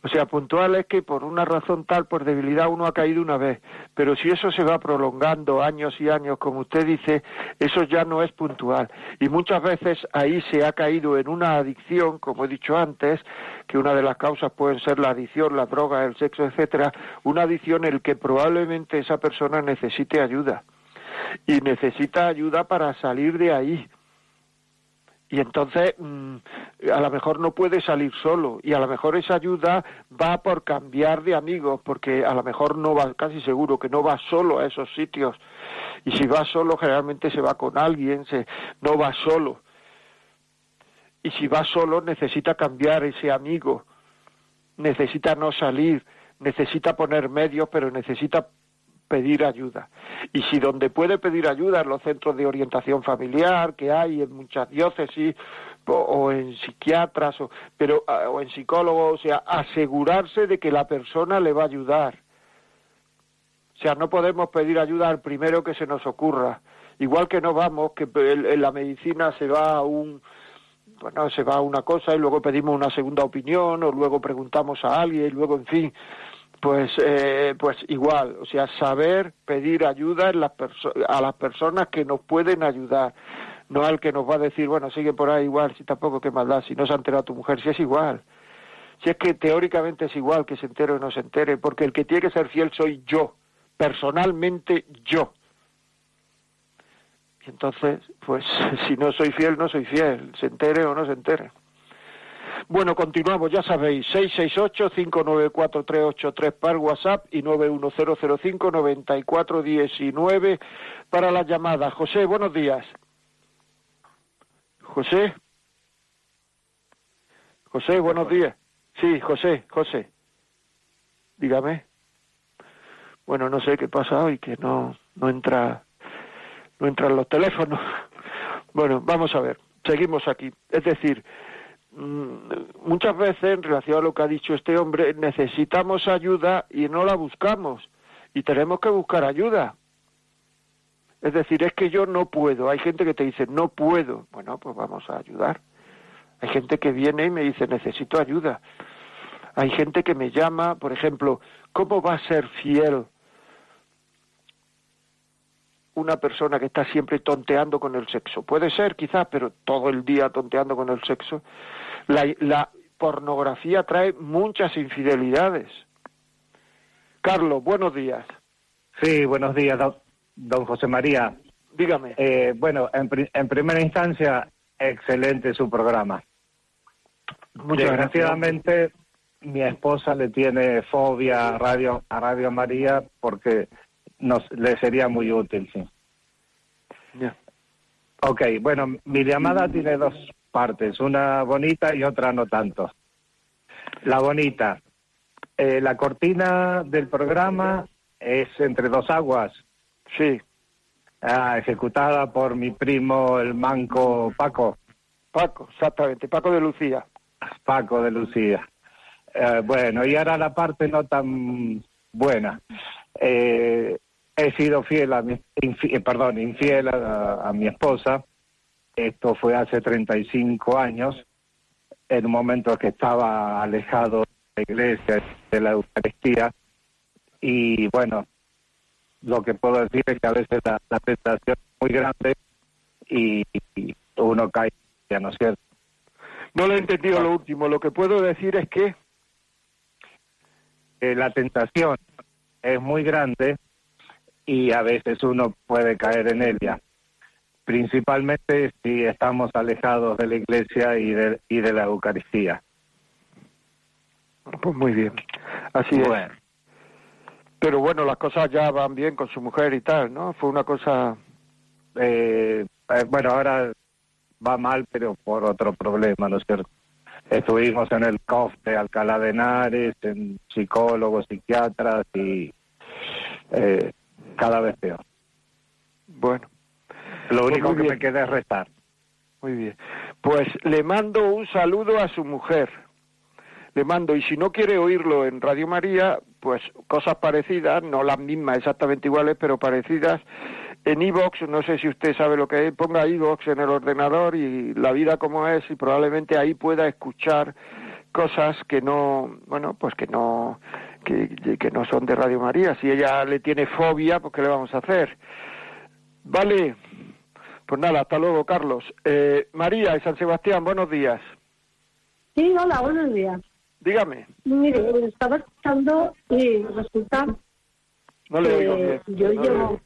S2: O sea, puntual es que por una razón tal, por debilidad, uno ha caído una vez. Pero si eso se va prolongando años y años, como usted dice, eso ya no es puntual. Y muchas veces ahí se ha caído en una adicción, como he dicho antes, que una de las causas pueden ser la adicción, la droga, el sexo, etcétera, una adicción en el que probablemente esa persona necesite ayuda. Y necesita ayuda para salir de ahí y entonces mm, a lo mejor no puede salir solo. Y a lo mejor esa ayuda va por cambiar de amigos porque a lo mejor no va casi seguro que no va solo a esos sitios. Y si va solo generalmente se va con alguien se no va solo. Y si va solo necesita cambiar ese amigo. Necesita no salir necesita poner medios pero necesita pedir ayuda. Y si donde puede pedir ayuda en los centros de orientación familiar que hay en muchas diócesis o, en psiquiatras o, pero, ah, o en psicólogos, o sea, asegurarse de que la persona le va a ayudar. O sea, no podemos pedir ayuda al primero que se nos ocurra. Igual que no vamos, que en la medicina se va a un, bueno, se va a una cosa y luego pedimos una segunda opinión o luego preguntamos a alguien y luego, en fin, pues, eh, pues igual, o sea, saber pedir ayuda en las a las personas que nos pueden ayudar, no al que nos va a decir, bueno, sigue por ahí igual, si tampoco qué maldad, si no se ha enterado tu mujer, si es igual. Si es que teóricamente es igual que se entere o no se entere, porque el que tiene que ser fiel soy yo, personalmente yo. Y entonces, pues si no soy fiel, no soy fiel, se entere o no se entere. Bueno, continuamos, ya sabéis, 668-594-383 para WhatsApp y 91005-9419 para las llamadas. José, buenos días. José. José, buenos días. Sí, José, José. Dígame. Bueno, no sé qué pasa hoy, que no, no entra, no entran los teléfonos. Bueno, vamos a ver, seguimos aquí. Es decir, muchas veces en relación a lo que ha dicho este hombre, necesitamos ayuda y no la buscamos. Y tenemos que buscar ayuda. Es decir, es que yo no puedo. Hay gente que te dice, no puedo. Bueno, pues vamos a ayudar. Hay gente que viene y me dice, necesito ayuda. Hay gente que me llama, por ejemplo, ¿cómo va a ser fiel una persona que está siempre tonteando con el sexo? Puede ser, quizás, pero todo el día tonteando con el sexo. La, la pornografía trae muchas infidelidades. Carlos, buenos días.
S5: Sí, buenos días, don, don José María.
S2: Dígame.
S5: Eh, bueno, en, en primera instancia, excelente su programa.
S2: Muchas gracias.
S5: Desgraciadamente, mi esposa le tiene fobia a Radio, a Radio María porque nos, le sería muy útil, sí.
S2: Ya.
S5: Ok, bueno, mi llamada tiene dos partes, una bonita y otra no tanto. La bonita, eh, la cortina del programa es Entre dos aguas,
S2: Sí,
S5: ah, ejecutada por mi primo el manco Paco,
S2: Paco, exactamente, Paco de Lucía.
S5: Paco de Lucía. Eh, bueno, y ahora la parte no tan buena. Eh, he sido fiel a mi, infi- eh, perdón, infiel a, a mi esposa. Esto fue hace 35 años, en un momento que estaba alejado de la iglesia, de la Eucaristía. Y bueno, lo que puedo decir es que a veces la, la tentación es muy grande y, y uno cae, ya no es cierto.
S2: No le he entendido lo último. Lo que puedo decir es que
S5: eh, la tentación es muy grande y a veces uno puede caer en ella, principalmente si estamos alejados de la iglesia y de, y de la Eucaristía.
S2: Pues muy bien, así
S5: Bueno.
S2: es. Pero bueno, las cosas ya van bien con su mujer y tal, ¿no? Fue una cosa...
S5: Eh, eh, bueno, ahora va mal, pero por otro problema, ¿no es cierto? Estuvimos en el COF de Alcalá de Henares, en psicólogos, psiquiatras y eh, cada vez peor.
S2: Bueno,
S5: Lo
S2: Pues
S5: único que me queda es restar.
S2: muy bien. Pues le mando un saludo a su mujer. Le mando, y si no quiere oírlo en Radio María, pues cosas parecidas, no las mismas exactamente iguales, pero parecidas en iVox, no sé si usted sabe lo que es, ponga iVox en el ordenador y la vida como es y probablemente ahí pueda escuchar cosas que no, bueno, pues que no que, que no son de Radio María. Si ella le tiene fobia, pues ¿qué le vamos a hacer? Vale, pues nada, hasta luego, Carlos. Eh, María de San Sebastián, buenos días.
S6: Sí, hola, buenos días.
S2: Dígame.
S6: Mire, estaba escuchando y resulta
S2: No le
S6: que
S2: oigo bien.
S6: yo
S2: no,
S6: llevo...
S2: le,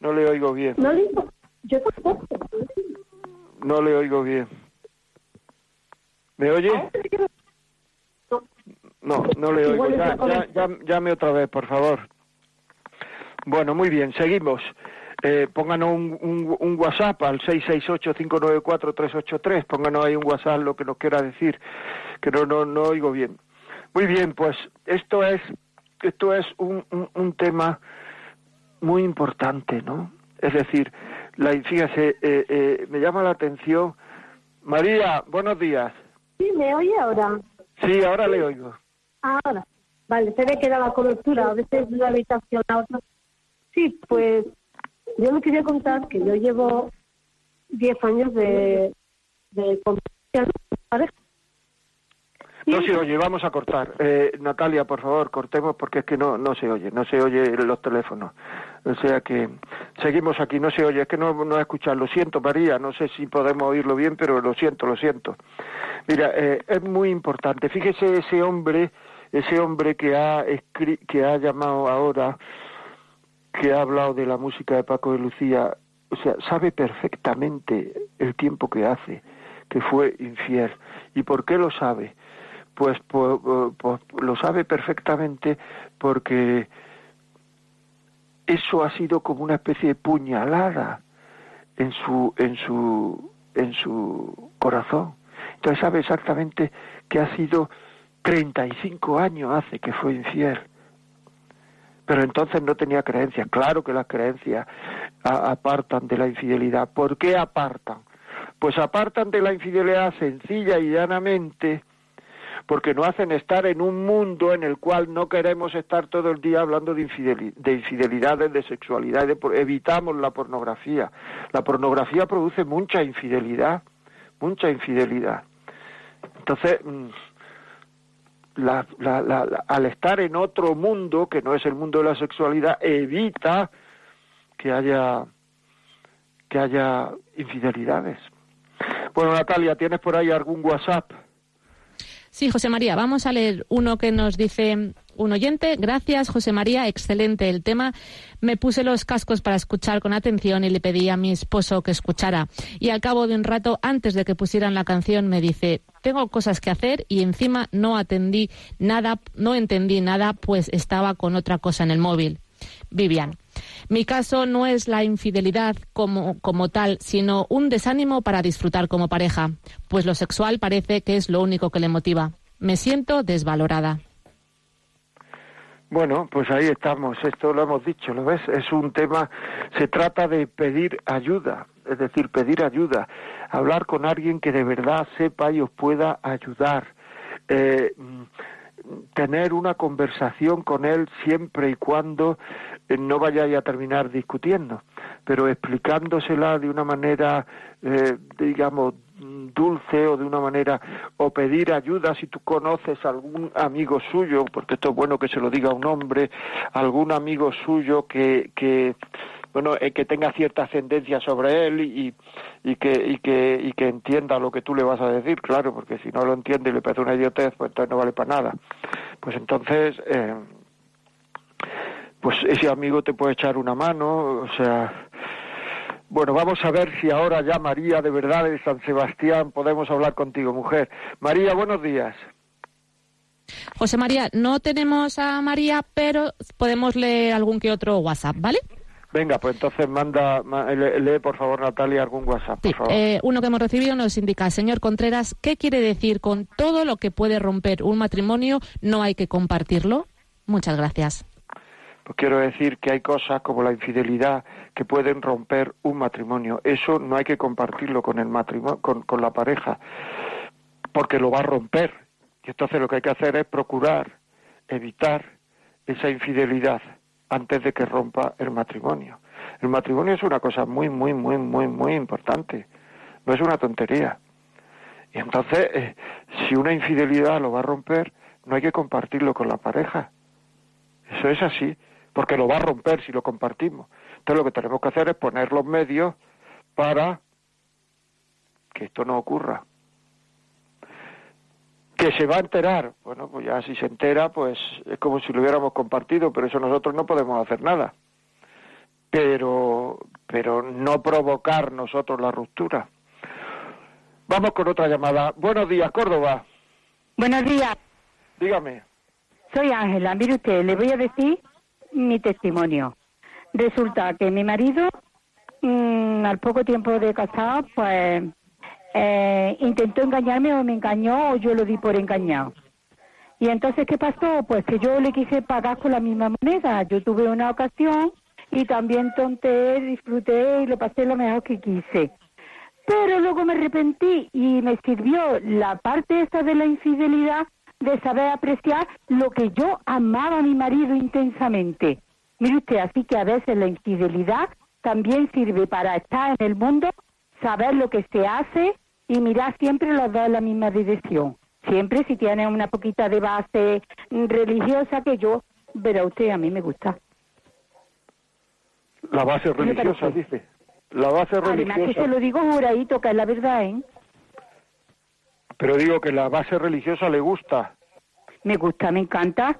S2: no le oigo bien.
S6: No le digo, yo tampoco.
S2: No le oigo bien. ¿Me oye? No, no le oigo.
S6: Igual
S2: Ya,
S6: está
S2: ya, ya- llame otra vez, por favor. Bueno, muy bien, seguimos. Eh, pónganos un, un, un WhatsApp al 668-594-383. Pónganos ahí un WhatsApp lo que nos quiera decir, que no, no, no oigo bien. Muy bien, pues esto es, esto es un, un, un tema muy importante, ¿no? Es decir, la, fíjese, eh, eh, me llama la atención. María, buenos días.
S6: Sí, ¿me oye ahora?
S2: Sí, ahora le oigo.
S6: Ahora. Vale, se ve que da la cobertura, a veces de una habitación a otra. Sí, pues yo le quería contar que yo llevo 10 años de, de pareja.
S2: No se oye, vamos a cortar. Eh, Natalia, por favor, cortemos porque es que no, no se oye, no se oye los teléfonos. O sea que seguimos aquí, no se oye, es que no, no escuchar. Lo siento, María, no sé si podemos oírlo bien, pero lo siento, lo siento. Mira, eh, es muy importante. Fíjese ese hombre, ese hombre que ha, escri- que ha llamado ahora, que ha hablado de la música de Paco de Lucía, o sea, sabe perfectamente el tiempo que hace que fue infiel. ¿Y por qué lo sabe? Pues, lo sabe perfectamente porque eso ha sido como una especie de puñalada en su en su en su corazón. Entonces sabe exactamente que ha sido 35 años hace que fue infiel. Pero entonces no tenía creencias. Claro que las creencias apartan de la infidelidad. ¿Por qué apartan? Pues apartan de la infidelidad sencilla y llanamente porque nos hacen estar en un mundo en el cual no queremos estar todo el día hablando de, infideli- de infidelidades, de sexualidad, de evitamos la pornografía. La pornografía produce mucha infidelidad, mucha infidelidad. Entonces, mm, la- la- la- al estar en otro mundo, que no es el mundo de la sexualidad, evita que haya, que haya infidelidades. Bueno, Natalia, ¿tienes por ahí algún WhatsApp?
S7: Sí, José María, vamos a leer uno que nos dice un oyente. Gracias, José María, excelente el tema. Me puse los cascos para escuchar con atención y le pedí a mi esposo que escuchara. Y al cabo de un rato, antes de que pusieran la canción, me dice, tengo cosas que hacer y encima no atendí nada, no entendí nada, pues estaba con otra cosa en el móvil. Vivian. Mi caso no es la infidelidad como, como tal, sino un desánimo para disfrutar como pareja, pues lo sexual parece que es lo único que le motiva. Me siento desvalorada.
S2: Bueno, pues ahí estamos, esto lo hemos dicho, ¿lo ves? Es un tema, se trata de pedir ayuda, es decir, pedir ayuda, hablar con alguien que de verdad sepa y os pueda ayudar, eh, mm, tener una conversación con él siempre y cuando no vayáis a terminar discutiendo, pero explicándosela de una manera, eh, digamos, dulce o de una manera o pedir ayuda si tú conoces a algún amigo suyo porque esto es bueno que se lo diga un hombre algún amigo suyo que que bueno eh, que tenga cierta ascendencia sobre él y, y que y que y que entienda lo que tú le vas a decir claro porque si no lo entiende y le parece una idiotez pues entonces no vale para nada. Pues entonces eh, pues ese amigo te puede echar una mano o sea bueno, vamos a ver si ahora ya María de verdad de San Sebastián podemos hablar contigo, mujer. María, buenos días.
S7: José María, no tenemos a María, pero podemos leer algún que otro WhatsApp, ¿vale?
S2: Venga, pues entonces manda, ma- lee, lee, por favor Natalia algún WhatsApp,
S7: Sí,
S2: por favor.
S7: eh, uno que hemos recibido nos indica, señor Contreras, ¿qué quiere decir con todo lo que puede romper un matrimonio no hay que compartirlo? Muchas gracias.
S2: Quiero decir que hay cosas como la infidelidad que pueden romper un matrimonio. Eso no hay que compartirlo con el matrimonio, con, con la pareja, porque lo va a romper. Y entonces lo que hay que hacer es procurar evitar esa infidelidad antes de que rompa el matrimonio. El matrimonio es una cosa muy, muy, muy, muy, muy importante. No es una tontería. Y entonces, eh, si una infidelidad lo va a romper, no hay que compartirlo con la pareja. Eso es así, porque lo va a romper si lo compartimos. Entonces lo que tenemos que hacer es poner los medios para que esto no ocurra. Que se va a enterar, bueno, pues ya si se entera, pues es como si lo hubiéramos compartido, pero eso nosotros no podemos hacer nada. Pero, pero no provocar nosotros la ruptura. Vamos con otra llamada. Buenos días, Córdoba.
S8: Buenos días.
S2: Dígame.
S8: Soy Ángela. Mire usted, le voy a decir mi testimonio. Resulta que mi marido, mm, al poco tiempo de casado, pues eh, intentó engañarme o me engañó o yo lo di por engañado. Y entonces, ¿qué pasó? Pues que yo le quise pagar con la misma moneda. Yo tuve una ocasión y también tonté, disfruté y lo pasé lo mejor que quise. Pero luego me arrepentí y me sirvió la parte esa de la infidelidad de saber apreciar lo que yo amaba a mi marido intensamente. Mire usted, así que a veces la infidelidad también sirve para estar en el mundo, saber lo que se hace y mirar siempre los dos en la misma dirección. Siempre si tiene una poquita de base religiosa que yo, verá usted, a mí me gusta.
S2: La base religiosa, dice. La base
S8: Además que
S2: religiosa.
S8: se lo digo juradito, que es la verdad, ¿eh?
S2: Pero digo que la base religiosa le gusta.
S8: Me gusta, me encanta.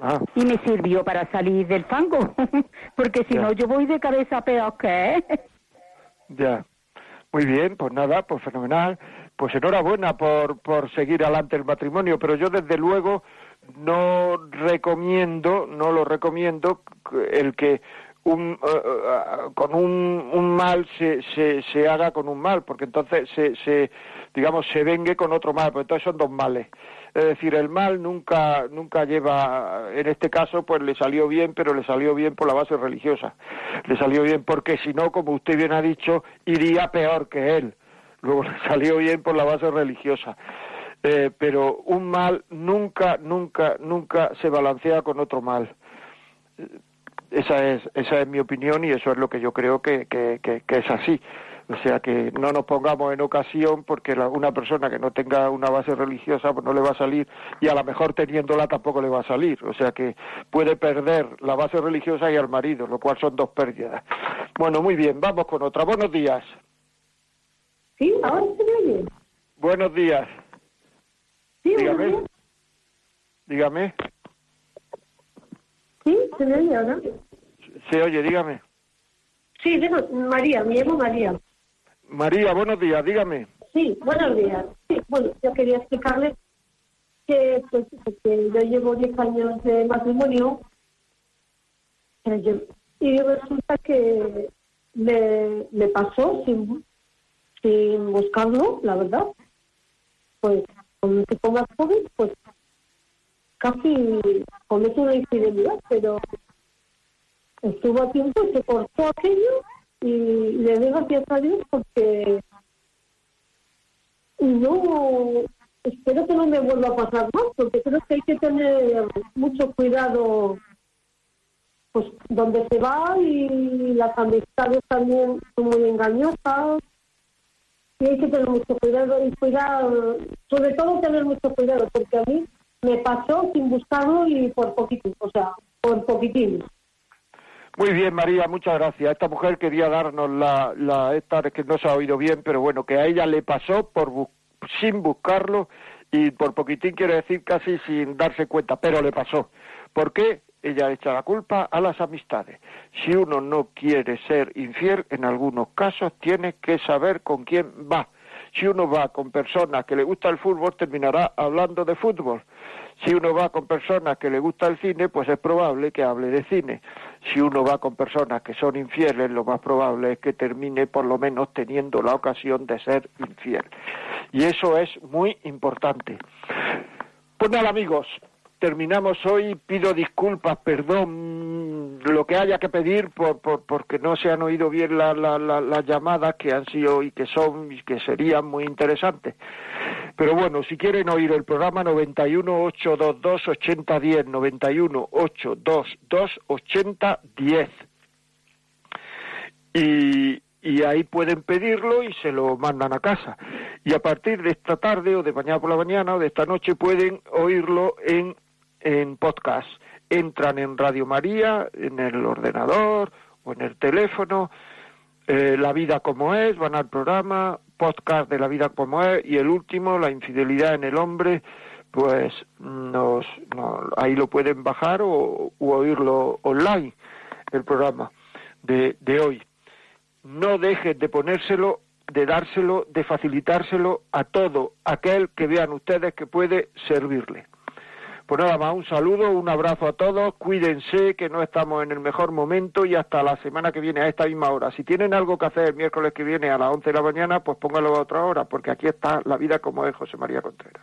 S2: Ah,
S8: Y me sirvió para salir del fango, porque si
S2: Ya.
S8: no yo voy de cabeza peor que
S2: ya. Muy bien, pues nada, pues fenomenal. Pues enhorabuena por, por seguir adelante el matrimonio, pero yo desde luego no recomiendo, no lo recomiendo el que un, eh, con un, un mal se, se, se haga con un mal, porque entonces se, se, digamos, se vengue con otro mal, pues entonces son dos males. Es decir, el mal nunca, nunca lleva, en este caso, pues le salió bien, pero le salió bien por la base religiosa. Le salió bien porque si no, como usted bien ha dicho, iría peor que él. Luego le salió bien por la base religiosa. Eh, pero un mal nunca, nunca, nunca se balancea con otro mal. Esa es, esa es mi opinión y eso es lo que yo creo que, que, que es así. O sea que no nos pongamos en ocasión porque la- una persona que no tenga una base religiosa pues no le va a salir y a lo mejor teniéndola tampoco le va a salir. O sea que puede perder la base religiosa y al marido, lo cual son dos pérdidas. Bueno, muy bien, vamos con otra. Buenos días.
S6: ¿Sí? ¿Ahora se me oye?
S2: Buenos días.
S6: Sí,
S2: Dígame.
S6: días.
S2: Dígame.
S6: ¿Sí? ¿Se me oye ahora?
S2: Se oye, dígame.
S6: Sí, María, me llamo María.
S2: María, buenos días, dígame.
S6: Sí, buenos días. Sí, bueno, yo quería explicarle que, pues, que yo llevo 10 años de matrimonio eh, y resulta que me, me pasó sin, sin buscarlo, la verdad. Pues con tipo más joven, pues casi comete una infidelidad, pero estuvo a tiempo y se cortó aquello y le doy gracias a Dios porque no espero que no me vuelva a pasar más porque creo que hay que tener mucho cuidado pues donde se va y las amistades también son muy engañosas. Y hay que tener mucho cuidado y cuidar sobre todo tener mucho cuidado porque a mí me pasó sin buscarlo y por poquitín o sea por poquitín
S2: Muy bien, María, muchas gracias. Esta mujer quería darnos la, la esta que no se ha oído bien, pero bueno, que a ella le pasó por sin buscarlo y por poquitín quiere decir casi sin darse cuenta, pero le pasó. ¿Por qué? Ella echa la culpa a las amistades. Si uno no quiere ser infiel, en algunos casos tiene que saber con quién va. Si uno va con personas que le gusta el fútbol, terminará hablando de fútbol. Si uno va con personas que le gusta el cine, pues es probable que hable de cine. Si uno va con personas que son infieles, lo más probable es que termine por lo menos teniendo la ocasión de ser infiel. Y eso es muy importante. Pues nada, amigos, terminamos hoy. Pido disculpas, perdón, lo que haya que pedir por, por porque no se han oído bien la- la- la- las llamadas que han sido y que son y que serían muy interesantes. Pero bueno, si quieren oír el programa 91 822 8010, 91 822 8010. Y, y ahí pueden pedirlo y se lo mandan a casa. Y a partir de esta tarde o de mañana por la mañana o de esta noche pueden oírlo en, en podcast. Entran en Radio María, en el ordenador o en el teléfono, eh, La vida como es, van al programa, podcast de La vida como es y el último, La infidelidad en el hombre, pues nos, no, ahí lo pueden bajar o, o oírlo online, el programa de, de hoy no dejen de ponérselo, de dárselo, de facilitárselo a todo aquel que vean ustedes que puede servirle. Pues nada más, un saludo, un abrazo a todos, cuídense que no estamos en el mejor momento y hasta la semana que viene a esta misma hora. Si tienen algo que hacer el miércoles que viene a las 11 de la mañana, pues póngalo a otra hora, porque aquí está la vida como es José María Contreras.